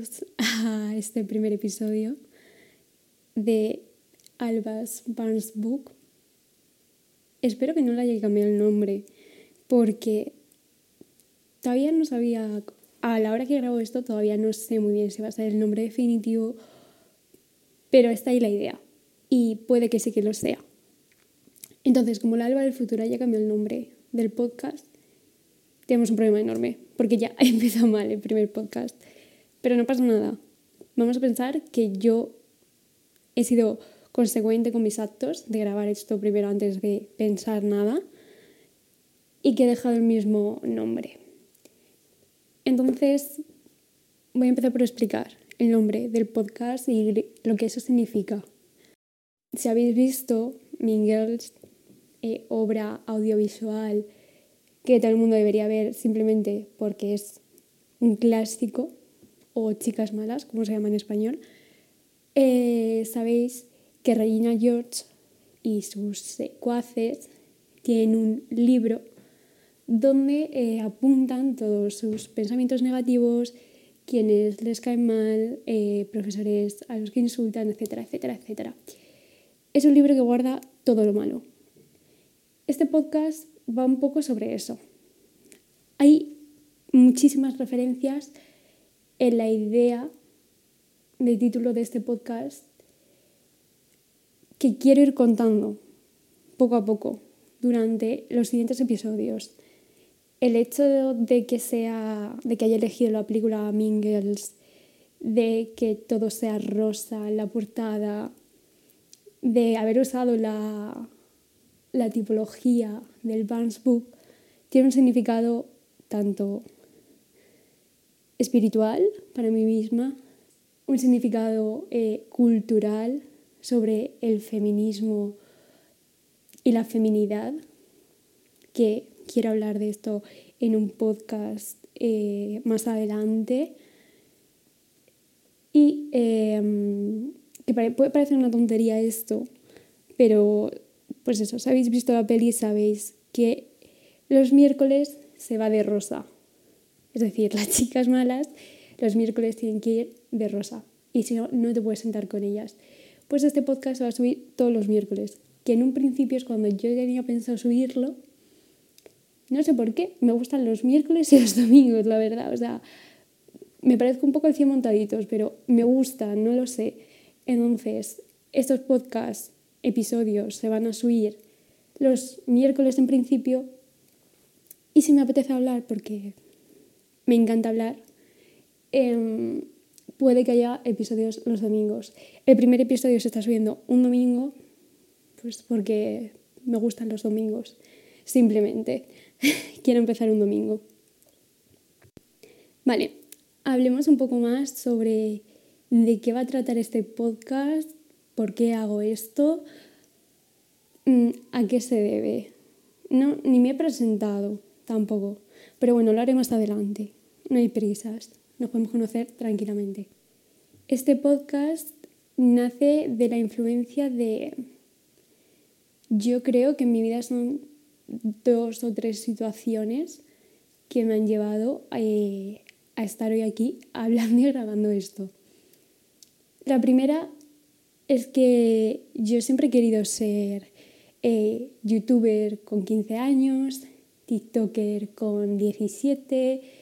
a este primer episodio de Alba's Barnes Book. Espero que no le haya cambiado el nombre porque todavía no sabía, a la hora que grabo esto todavía no sé muy bien si va a ser el nombre definitivo, pero está ahí la idea y puede que sí que lo sea. Entonces, como la Alba del futuro haya cambiado el nombre del podcast, tenemos un problema enorme, porque ya ha empezado mal el primer podcast. Pero no pasa nada. Vamos a pensar que yo he sido consecuente con mis actos de grabar esto primero antes de pensar nada y que he dejado el mismo nombre. Entonces, voy a empezar por explicar el nombre del podcast y lo que eso significa. Si habéis visto Mingles, eh, obra audiovisual que todo el mundo debería ver simplemente porque es un clásico, o Chicas Malas, como se llama en español, eh, sabéis que Regina George y sus secuaces tienen un libro donde eh, apuntan todos sus pensamientos negativos, quienes les caen mal, eh, profesores a los que insultan, etcétera, etcétera, etcétera. Es un libro que guarda todo lo malo. Este podcast va un poco sobre eso. Hay muchísimas referencias en la idea del título de este podcast que quiero ir contando poco a poco durante los siguientes episodios. El hecho de que sea de que haya elegido la película Mingles, de que todo sea rosa en la portada, de haber usado la la tipología del Barnes Book tiene un significado tanto espiritual para mí misma, un significado eh, cultural sobre el feminismo y la feminidad, que quiero hablar de esto en un podcast eh, más adelante. Y em, que puede parecer una tontería esto, pero pues eso, si habéis visto la peli sabéis que los miércoles se va de rosa. Es decir, las chicas malas los miércoles tienen que ir de rosa. Y si no, no te puedes sentar con ellas. Pues este podcast se va a subir todos los miércoles. Que en un principio es cuando yo tenía pensado subirlo. No sé por qué. Me gustan los miércoles y los domingos, la verdad. O sea, me parezco un poco al 100 montaditos, pero me gusta, no lo sé. Entonces, estos podcasts episodios se van a subir los miércoles en principio. Y si me apetece hablar, porque me encanta hablar, em, puede que haya episodios los domingos. El primer episodio se está subiendo un domingo, pues porque me gustan los domingos. Simplemente quiero empezar un domingo. Vale, hablemos un poco más sobre de qué va a tratar este podcast ¿Por qué hago esto? Mm, ¿A qué se debe? No, ni me he presentado tampoco. Pero bueno, lo haré más adelante. No hay prisas. Nos podemos conocer tranquilamente. Este podcast nace de la influencia de... Yo creo que en mi vida son dos o tres situaciones que me han llevado a, eh, a estar hoy aquí hablando y grabando esto. La primera es que yo siempre he querido ser eh, youtuber con 15 años, tiktoker con 17,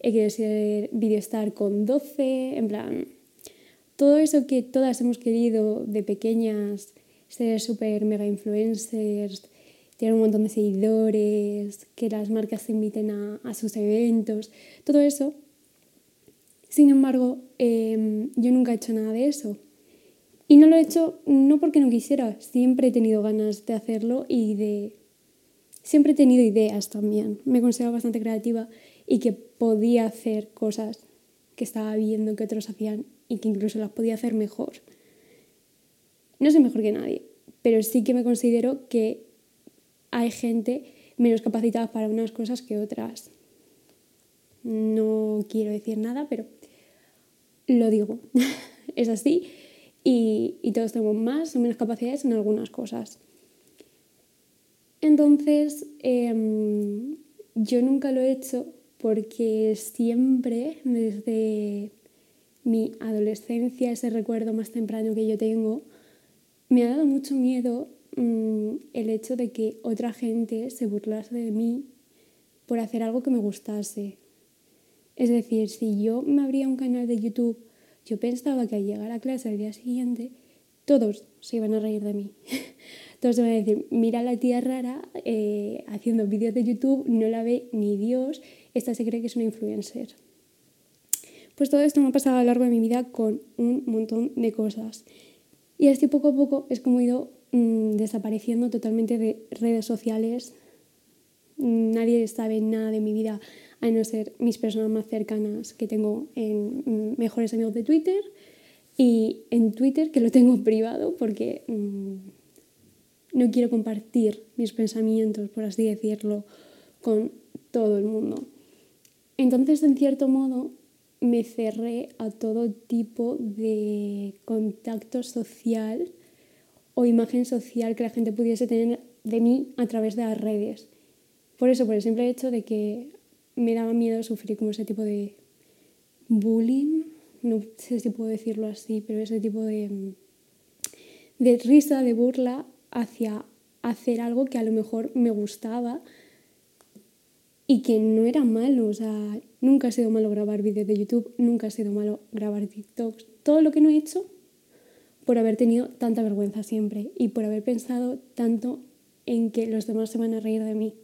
he querido ser videostar con 12, en plan, todo eso que todas hemos querido de pequeñas, ser super mega influencers, tener un montón de seguidores, que las marcas te inviten a, sus eventos, todo eso. Sin embargo, em, yo nunca he hecho nada de eso. Y no lo he hecho no porque no quisiera, siempre he tenido ganas de hacerlo y de... Siempre he tenido ideas también. Me considero bastante creativa y que podía hacer cosas que estaba viendo que otros hacían y que incluso las podía hacer mejor. No soy mejor que nadie, pero sí que me considero que hay gente menos capacitada para unas cosas que otras. No quiero decir nada, pero lo digo. es así y, todos tenemos más o menos capacidades en algunas cosas. Entonces, em, yo nunca lo he hecho porque siempre, desde mi adolescencia, ese recuerdo más temprano que yo tengo, me ha dado mucho miedo mm, el hecho de que otra gente se burlase de mí por hacer algo que me gustase. Es decir, si yo me abría un canal de YouTube, yo pensaba que al llegar a clase al día siguiente, todos se iban a reír de mí. todos se iban a decir, mira la tía rara eh, haciendo vídeos de YouTube, no la ve ni Dios, esta se cree que es una influencer. Pues todo esto me ha pasado a lo largo de mi vida con un montón de cosas. Y así poco a poco es como he ido mm, desapareciendo totalmente de redes sociales. Nadie sabe nada de mi vida, a no ser mis personas más cercanas que tengo en mm, mejores amigos de Twitter y en Twitter que lo tengo privado porque mm, no quiero compartir mis pensamientos, por así decirlo, con todo el mundo. Entonces, en cierto modo, me cerré a todo tipo de contacto social o imagen social que la gente pudiese tener de mí a través de las redes. Por eso, por el simple hecho de que me daba miedo sufrir como ese tipo de bullying, no sé si puedo decirlo así, pero ese tipo de, de risa, de burla hacia hacer algo que a lo mejor me gustaba y que no era malo, o sea, nunca ha sido malo grabar vídeos de YouTube, nunca ha sido malo grabar TikToks, todo lo que no he hecho por haber tenido tanta vergüenza siempre y por haber pensado tanto en que los demás se van a reír de mí.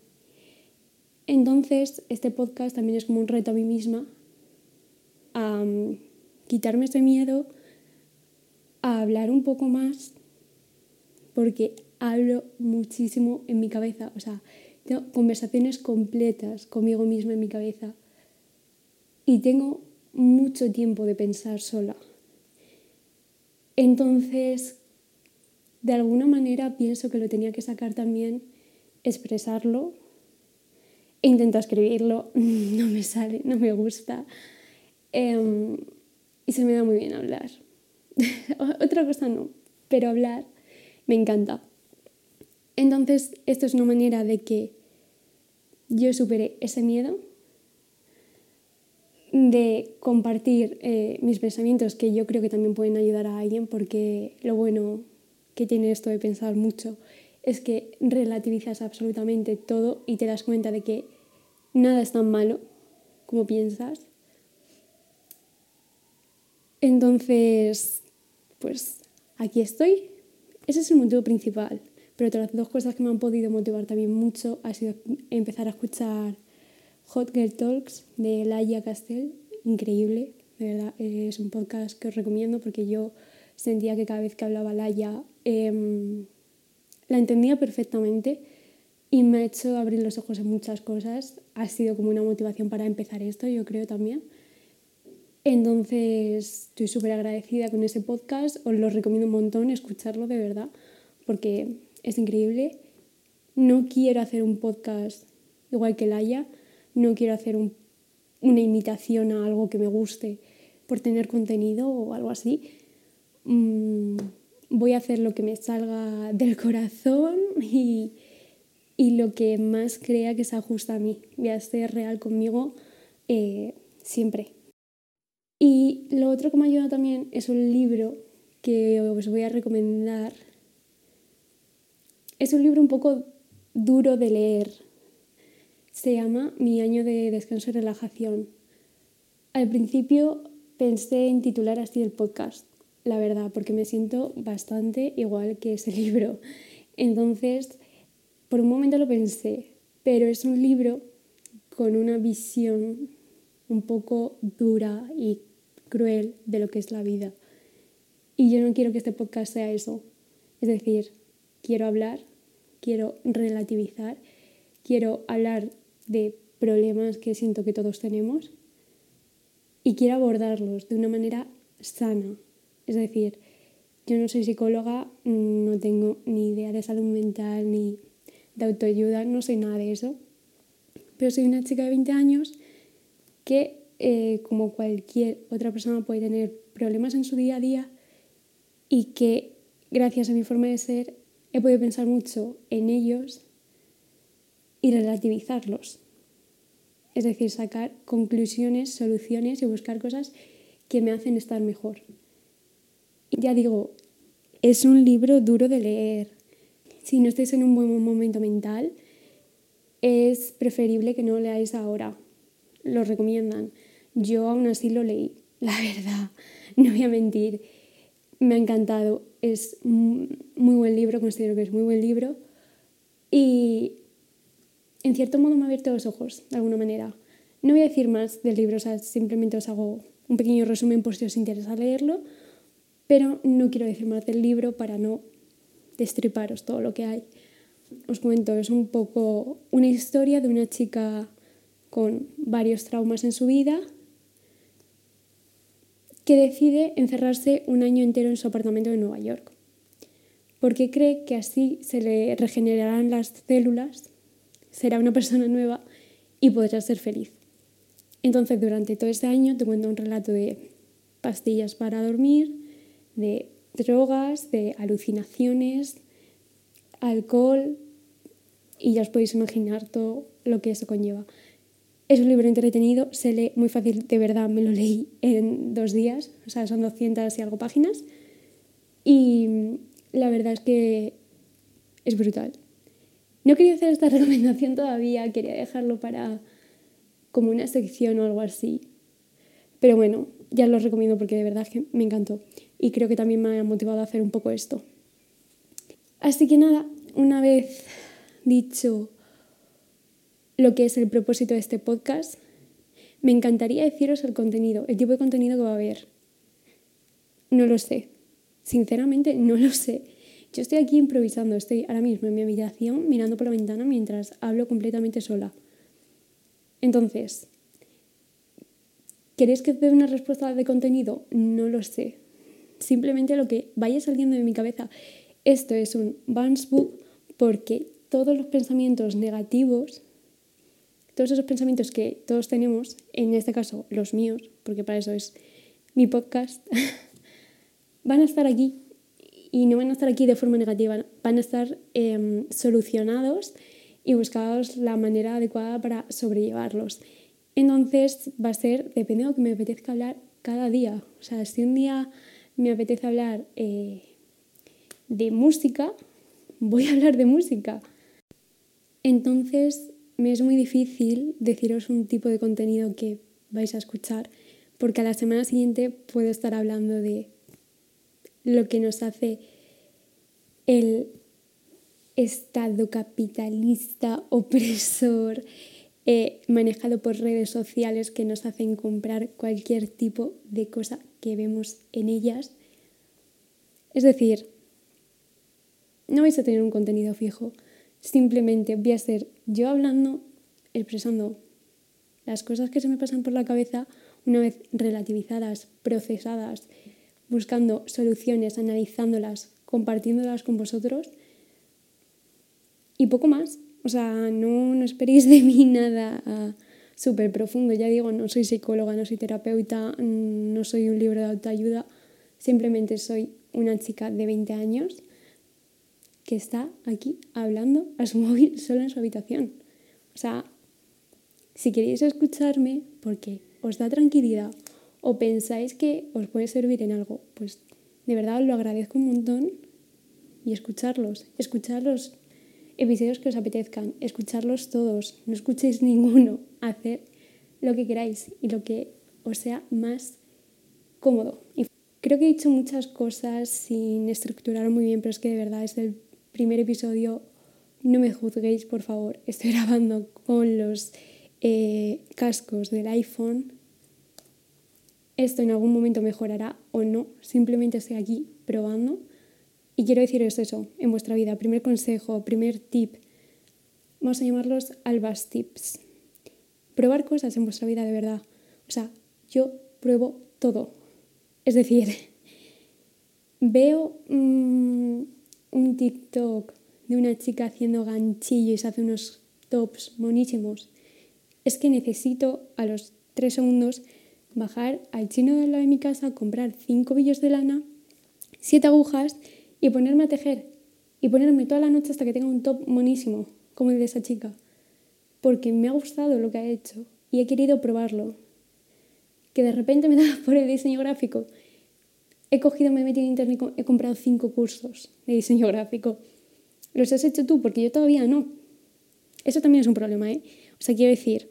Entonces, este podcast también es como un reto a mí misma a quitarme ese miedo, a hablar un poco más, porque hablo muchísimo en mi cabeza, o sea, tengo conversaciones completas conmigo misma en mi cabeza y tengo mucho tiempo de pensar sola. Entonces, de alguna manera pienso que lo tenía que sacar también, expresarlo. E intento escribirlo, no me sale, no me gusta. Em, y se me da muy bien hablar. Otra cosa no, pero hablar me encanta. Entonces, esto es una manera de que yo supere ese miedo, de compartir eh, mis pensamientos, que yo creo que también pueden ayudar a alguien, porque lo bueno que tiene esto de pensar mucho es que relativizas absolutamente todo y te das cuenta de que nada es tan malo como piensas. Entonces, pues aquí estoy. Ese es el motivo principal. Pero otras dos cosas que me han podido motivar también mucho ha sido empezar a escuchar Hot Girl Talks de Laia Castell, increíble, de verdad, es un podcast que os recomiendo porque yo sentía que cada vez que hablaba Laia em, la entendía perfectamente y me ha hecho abrir los ojos en muchas cosas. Ha sido como una motivación para empezar esto, yo creo también. Entonces, estoy súper agradecida con ese podcast, os lo recomiendo un montón escucharlo de verdad, porque es increíble. No quiero hacer un podcast igual que Laia, no quiero hacer una imitación a algo que me guste por tener contenido o algo así. Mm, voy a hacer lo que me salga del corazón y, lo que más crea que se ajusta a mí. Voy a ser real conmigo eh, siempre. Y lo otro que me ayuda también es un libro que os voy a recomendar es un libro un poco duro de leer. Se llama Mi año de descanso y relajación. Al principio pensé en titular así el podcast, la verdad, porque me siento bastante igual que ese libro. Entonces, por un momento lo pensé, pero es un libro con una visión un poco dura y cruel de lo que es la vida. Y yo no quiero que este podcast sea eso. Es decir, quiero hablar quiero relativizar, quiero hablar de problemas que siento que todos tenemos y quiero abordarlos de una manera sana. Es decir, yo no soy psicóloga, no tengo ni idea de salud mental ni de autoayuda, no soy nada de eso, pero soy una chica de 20 años que, eh, como cualquier otra persona, puede tener problemas en su día a día y que, gracias a mi forma de ser, he podido pensar mucho en ellos y relativizarlos. Es decir, sacar conclusiones, soluciones y buscar cosas que me hacen estar mejor. Ya digo, es un libro duro de leer. Si no estáis en un buen momento mental, es preferible que no leáis ahora. Lo recomiendan. Yo aún así lo leí, la verdad, no voy a mentir. Me ha encantado. Es muy buen libro, considero que es muy buen libro. Y en cierto modo me ha abierto los ojos, de alguna manera. No voy a decir más del libro, o sea, simplemente os hago un pequeño resumen por si os interesa leerlo, pero no quiero decir más del libro para no destriparos todo lo que hay. Os cuento, es un poco una historia de una chica con varios traumas en su vida que decide encerrarse un año entero en su apartamento de Nueva York, porque cree que así se le regenerarán las células, será una persona nueva y podrá ser feliz. Entonces, durante todo ese año te cuento un relato de pastillas para dormir, de drogas, de alucinaciones, alcohol y ya os podéis imaginar todo lo que eso conlleva. Es un libro entretenido, se lee muy fácil, de verdad me lo leí en dos días, o sea, son 200 y algo páginas y la verdad es que es brutal. No quería hacer esta recomendación todavía, quería dejarlo para como una sección o algo así. Pero bueno, ya lo recomiendo porque de verdad que me encantó y creo que también me ha motivado a hacer un poco esto. Así que nada, una vez dicho lo que es el propósito de este podcast, me encantaría deciros el contenido, el tipo de contenido que va a haber. No lo sé. Sinceramente, no lo sé. Yo estoy aquí improvisando, estoy ahora mismo en mi habitación mirando por la ventana mientras hablo completamente sola. Entonces, ¿queréis que te dé una respuesta de contenido? No lo sé simplemente lo que vaya saliendo de mi cabeza. Esto es un bounce book porque todos los pensamientos negativos, todos esos pensamientos que todos tenemos, en este caso los míos, porque para eso es mi podcast, van a estar aquí y no van a estar aquí de forma negativa, van a estar em, solucionados y buscados la manera adecuada para sobrellevarlos. Entonces va a ser, depende de lo que me apetezca hablar cada día. O sea, si un día me apetece hablar eh, de música, voy a hablar de música. Entonces me es muy difícil deciros un tipo de contenido que vais a escuchar, porque a la semana siguiente puedo estar hablando de lo que nos hace el Estado capitalista opresor eh, manejado por redes sociales que nos hacen comprar cualquier tipo de cosa que vemos en ellas. Es decir, no vais a tener un contenido fijo, simplemente voy a ser yo hablando, expresando las cosas que se me pasan por la cabeza una vez relativizadas, procesadas, buscando soluciones, analizándolas, compartiéndolas con vosotros y poco más. O sea, no, no esperéis de mí nada súper profundo. Ya digo, no soy psicóloga, no soy terapeuta, no soy un libro de autoayuda. Simplemente soy una chica de 20 años que está aquí hablando a su móvil solo en su habitación. O sea, si queréis escucharme porque os da tranquilidad o pensáis que os puede servir en algo, pues de verdad os lo agradezco un montón y escucharlos, escucharlos episodios que os apetezcan, escucharlos todos, no escuchéis ninguno, hacer lo que queráis y lo que os sea más cómodo. Y creo que he dicho muchas cosas sin estructurar muy bien, pero es que de verdad es el primer episodio. No me juzguéis, por favor. Estoy grabando con los eh, cascos del iPhone. Esto en algún momento mejorará o no. Simplemente estoy aquí probando. Y quiero deciros eso en vuestra vida. Primer consejo, primer tip. Vamos a llamarlos albas tips. Probar cosas en vuestra vida de verdad. O sea, yo pruebo todo. Es decir, veo mm, un TikTok de una chica haciendo ganchillos y hace unos tops monísimos. Es que necesito a los tres segundos bajar al chino de la de mi casa, comprar cinco billos de lana, siete agujas y ponerme a tejer y ponerme toda la noche hasta que tenga un top monísimo, como el de esa chica, porque me ha gustado lo que ha hecho y he querido probarlo. que de repente me da por el diseño gráfico. He cogido, me he metido en internet, he comprado cinco cursos de diseño gráfico. ¿Los has hecho tú? Porque yo todavía no. Eso también es un problema, ¿eh? O sea, quiero decir,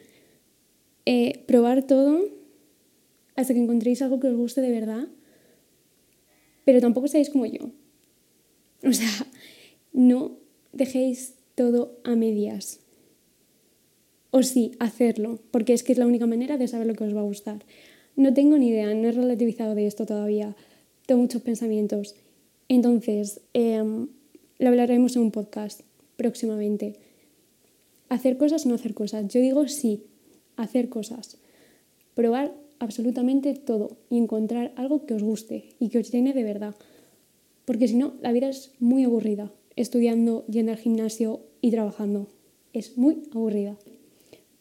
eh, probar todo hasta que encontréis algo que os guste de verdad, pero tampoco seáis como yo. O sea, no dejéis todo a medias. O sí, hacerlo, porque es que es la única manera de saber lo que os va a gustar. No tengo ni idea, no he relativizado de esto todavía. Tengo muchos pensamientos. Entonces, em, lo hablaremos en un podcast próximamente. Hacer cosas o no hacer cosas. Yo digo sí, hacer cosas. Probar absolutamente todo y encontrar algo que os guste y que os llene de verdad. Porque si no, la vida es muy aburrida, estudiando, yendo al gimnasio y trabajando. Es muy aburrida.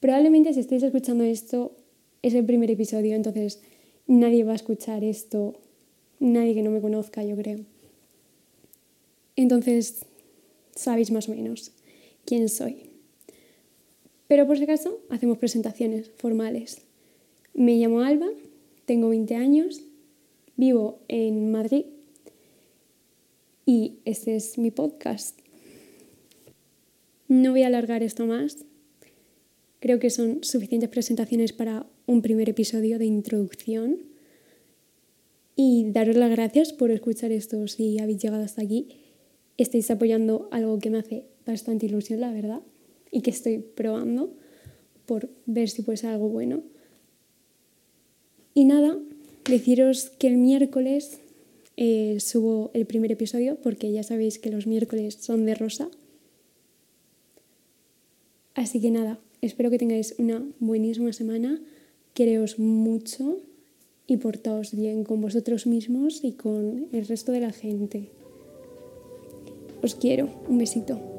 Probablemente si estáis escuchando esto es el primer episodio, entonces nadie va a escuchar esto, nadie que no me conozca, yo creo. Entonces, sabéis más o menos quién soy. Pero por si acaso, hacemos presentaciones formales. Me llamo Alba, tengo 20 años, vivo en Madrid y este es mi podcast. No voy a alargar esto más. Creo que son suficientes presentaciones para un primer episodio de introducción. Y daros las gracias por escuchar esto si habéis llegado hasta aquí. Estáis apoyando algo que me hace bastante ilusión, la verdad, y que estoy probando por ver si puede ser algo bueno. Y nada, deciros que el miércoles eh, subo el primer episodio porque ya sabéis que los miércoles son de rosa. Así que nada, espero que tengáis una buenísima semana, quereos mucho y portaos bien con vosotros mismos y con el resto de la gente. Os quiero, un besito.